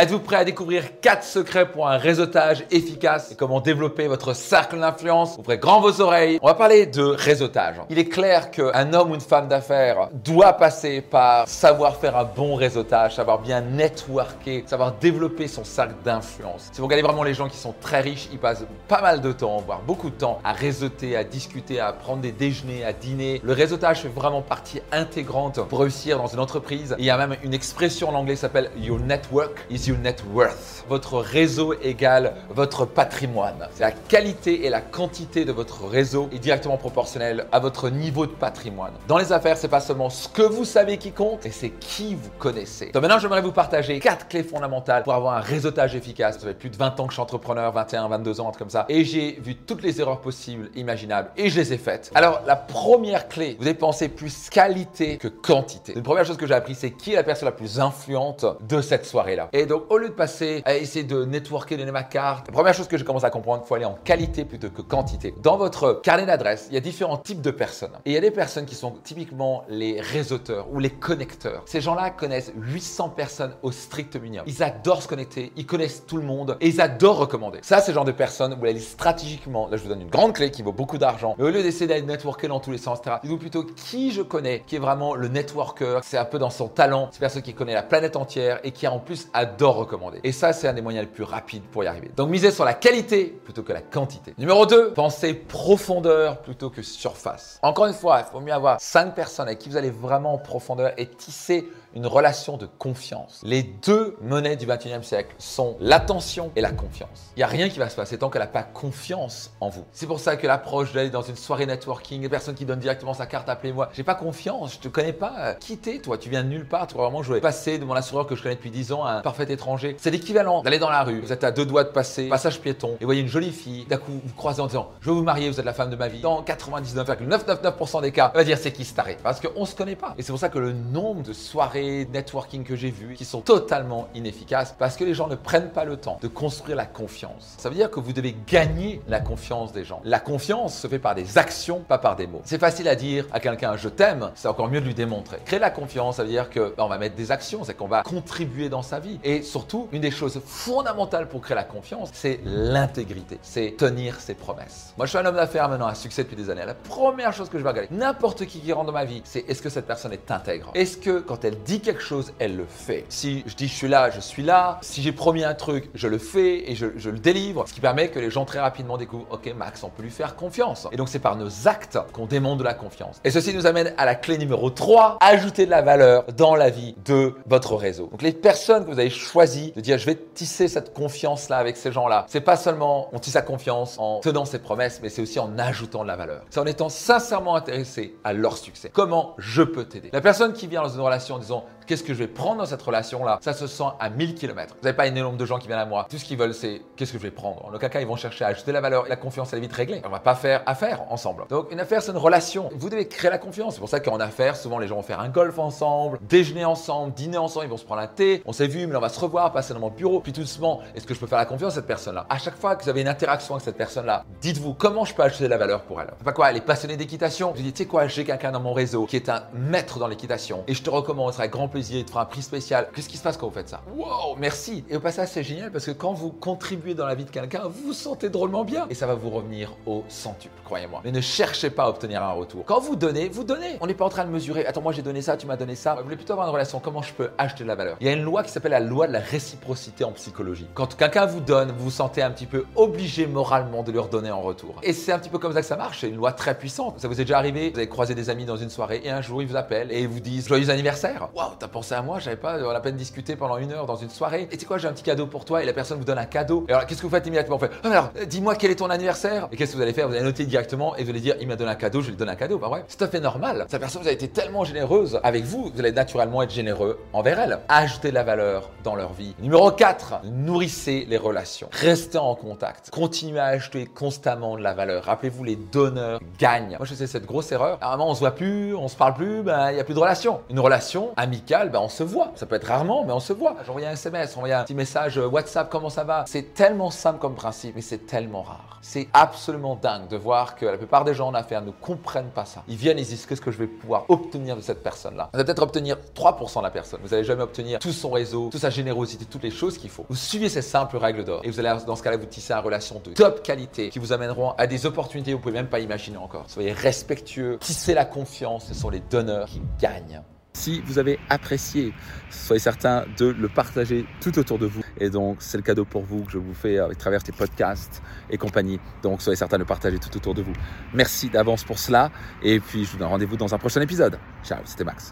Êtes-vous prêt à découvrir 4 secrets pour un réseautage efficace? Et comment développer votre cercle d'influence Ouvrez grand vos oreilles? On va parler de réseautage. Il est clair qu'un homme ou une femme d'affaires doit passer par savoir faire un bon réseautage, savoir bien networker, savoir développer son cercle d'influence. Si vous regardez vraiment les gens qui sont très riches, ils passent pas mal de temps, voire beaucoup de temps à réseauter, à discuter, à prendre des déjeuners, à dîner. Le réseautage fait vraiment partie intégrante pour réussir dans une entreprise. Il y a même une expression en anglais qui s'appelle Your network is net worth. Votre réseau égale votre patrimoine. C'est la qualité et la quantité de votre réseau est directement proportionnelle à votre niveau de patrimoine. Dans les affaires, c'est pas seulement ce que vous savez qui compte, mais c'est qui vous connaissez. Donc maintenant, j'aimerais vous partager quatre clés fondamentales pour avoir un réseautage efficace. Ça fait plus de 20 ans que je suis entrepreneur, 21, 22 ans, comme ça. Et j'ai vu toutes les erreurs possibles, imaginables, et je les ai faites. Alors, la première clé, vous devez penser plus qualité que quantité. Une première chose que j'ai appris, c'est qui est la personne la plus influente de cette soirée-là. Et donc, au lieu de passer à essayer de networker, donner ma carte, la première chose que j'ai commencé à comprendre, il faut aller en qualité plutôt que quantité. Dans votre carnet d'adresses, il y a différents types de personnes. Et il y a des personnes qui sont typiquement les réseauteurs ou les connecteurs. Ces gens-là connaissent 800 personnes au strict minimum. Ils adorent se connecter, ils connaissent tout le monde et ils adorent recommander. Ça, c'est le genre de personnes où vous allez stratégiquement, là je vous donne une grande clé qui vaut beaucoup d'argent, mais au lieu d'essayer d'aller networker dans tous les sens, etc., dites-vous plutôt qui je connais, qui est vraiment le networker, c'est un peu dans son talent, c'est personne qui connaît la planète entière et qui en plus recommander. Et ça, c'est un des moyens les plus rapides pour y arriver. Donc misez sur la qualité plutôt que la quantité. Numéro 2, pensez profondeur plutôt que surface. Encore une fois, il faut mieux avoir 5 personnes avec qui vous allez vraiment en profondeur et tisser une relation de confiance. Les deux monnaies du 21e siècle sont l'attention et la confiance. Il n'y a rien qui va se passer tant qu'elle n'a pas confiance en vous. C'est pour ça que l'approche d'aller dans une soirée networking, les personnes qui donnent directement sa carte, appelez-moi, j'ai pas confiance, je te connais pas. Quittez, toi, tu viens de nulle part, tu vois vraiment jouer. Passer de mon assureur que je connais depuis 10 ans à un parfait étranger. C'est l'équivalent d'aller dans la rue, vous êtes à deux doigts de passer, passage piéton, et voyez une jolie fille, d'un coup vous croisez en disant Je veux vous marier, vous êtes la femme de ma vie. Dans 99,999% des cas, on va dire c'est qui ce taré? Parce qu'on se connaît pas. Et c'est pour ça que le nombre de soirées networking que j'ai vues qui sont totalement inefficaces parce que les gens ne prennent pas le temps de construire la confiance. Ça veut dire que vous devez gagner la confiance des gens. La confiance se fait par des actions, pas par des mots. C'est facile à dire à quelqu'un je t'aime, c'est encore mieux de lui démontrer. Créer la confiance, ça veut dire que bah, on va mettre des actions, c'est qu'on va contribuer dans sa vie. Et surtout, une des choses fondamentales pour créer la confiance, c'est l'intégrité, c'est tenir ses promesses. Moi, je suis un homme d'affaires maintenant à succès depuis des années. La première chose que je vais regarder, n'importe qui qui rentre dans ma vie, c'est est-ce que cette personne est intègre Est-ce que quand elle dit quelque chose, elle le fait? Si je dis je suis là, je suis là. Si j'ai promis un truc, je le fais et je, je le délivre. Ce qui permet que les gens très rapidement découvrent, ok Max, on peut lui faire confiance. Et donc c'est par nos actes qu'on démontre de la confiance. Et ceci nous amène à la clé numéro 3, ajouter de la valeur dans la vie de votre réseau. Donc les personnes que vous avez choisi de dire je vais tisser cette confiance là avec ces gens-là, c'est pas seulement on tisse sa confiance en tenant ses promesses, mais c'est aussi en ajoutant de la valeur. C'est en étant sincèrement intéressé à leur succès. Comment je peux t'aider? La personne qui vient dans une relation en disant qu'est-ce que je vais prendre dans cette relation-là, ça se sent à 1000 km. Vous n'avez pas une nombre de gens qui viennent à moi. Tout ce qu'ils veulent, c'est qu'est-ce que je vais prendre? En le cas, ils vont chercher à ajouter la valeur. La confiance, est vite réglée. On va pas faire affaire ensemble. Donc, une affaire, c'est une relation. Vous devez créer la confiance. C'est pour ça qu'en affaires, souvent, les gens vont faire un golf ensemble, déjeuner ensemble, dîner ensemble, ils vont se prendre un thé. On s'est vu, mais on va se revoir, passer dans mon bureau. Puis tout doucement, est-ce que je peux faire la confiance à cette personne-là? À chaque fois que vous avez une interaction avec cette personne-là, dites-vous comment je peux ajouter de la valeur pour elle. Pas quoi, elle est passionnée d'équitation. Je dis, tu sais quoi, j'ai quelqu'un dans mon réseau qui est un maître dans l'équitation et je te recommande, ce sera avec grand plaisir, il te un prix spécial. Qu'est-ce qui se passe quand vous faites ça Wow, merci. Et au passage, c'est génial parce que quand vous contribuez dans la vie de quelqu'un, vous vous sentez drôlement bien et ça va vous revenir au centuple, croyez-moi. Mais ne cherchez pas à obtenir un retour. Quand vous donnez, vous donnez. On n'est pas en train de mesurer. Attends, moi j'ai donné ça, tu m'as donné ça. Vous voulez plutôt avoir une relation. Comment je peux acheter de la valeur Il y a une loi qui s'appelle la loi de la réciprocité en psychologie. Quand quelqu'un vous donne, vous vous sentez un petit peu obligé moralement de lui redonner en retour. Et c'est un petit peu comme ça que ça marche. C'est une loi très puissante. Ça vous est déjà arrivé Vous avez croisé des amis dans une soirée et un jour ils vous appellent et ils vous disent joyeux anniversaire. Waouh, pensé à moi J'avais pas on a peine discuté pendant une heure dans une soirée. Et tu sais quoi, j'ai un petit cadeau pour toi et la personne vous donne un cadeau. Et alors qu'est-ce que vous faites immédiatement? Vous faites ah, alors dis-moi quel est ton anniversaire? Et qu'est-ce que vous allez faire? Vous allez noter directement et vous allez dire il m'a donné un cadeau, je lui donne un cadeau. Bah ouais, c'est tout à fait normal. Cette personne vous a été tellement généreuse avec vous, vous allez naturellement être généreux envers elle. Ajoutez de la valeur dans leur vie. Numéro 4, nourrissez les relations. Restez en contact. Continuez à acheter constamment de la valeur. Rappelez-vous, les donneurs gagnent. Moi, je sais cette grosse erreur. À un moment, on se voit plus, on se parle plus, ben, il n'y a plus de relation. Une relation amicale ben on se voit. Ça peut être rarement, mais on se voit. J'envoie un SMS, j'envoie un petit message euh, WhatsApp, comment ça va? C'est tellement simple comme principe, mais c'est tellement rare. C'est absolument dingue de voir que la plupart des gens en affaires ne comprennent pas ça. Ils viennent, ils disent qu'est-ce que je vais pouvoir obtenir de cette personne-là? Vous allez peut-être obtenir 3% de la personne. Vous n'allez jamais obtenir tout son réseau, toute sa générosité, toutes les choses qu'il faut. Vous suivez ces simples règles d'or et vous allez dans ce cas-là vous tisser une relation de top qualité qui vous amèneront à des opportunités que vous pouvez même pas imaginer encore. Soyez respectueux, tissez la confiance. Ce sont les donneurs qui gagnent. Si vous avez apprécié, soyez certain de le partager tout autour de vous. Et donc, c'est le cadeau pour vous que je vous fais à travers tes podcasts et compagnie. Donc, soyez certain de le partager tout autour de vous. Merci d'avance pour cela. Et puis, je vous donne rendez-vous dans un prochain épisode. Ciao, c'était Max.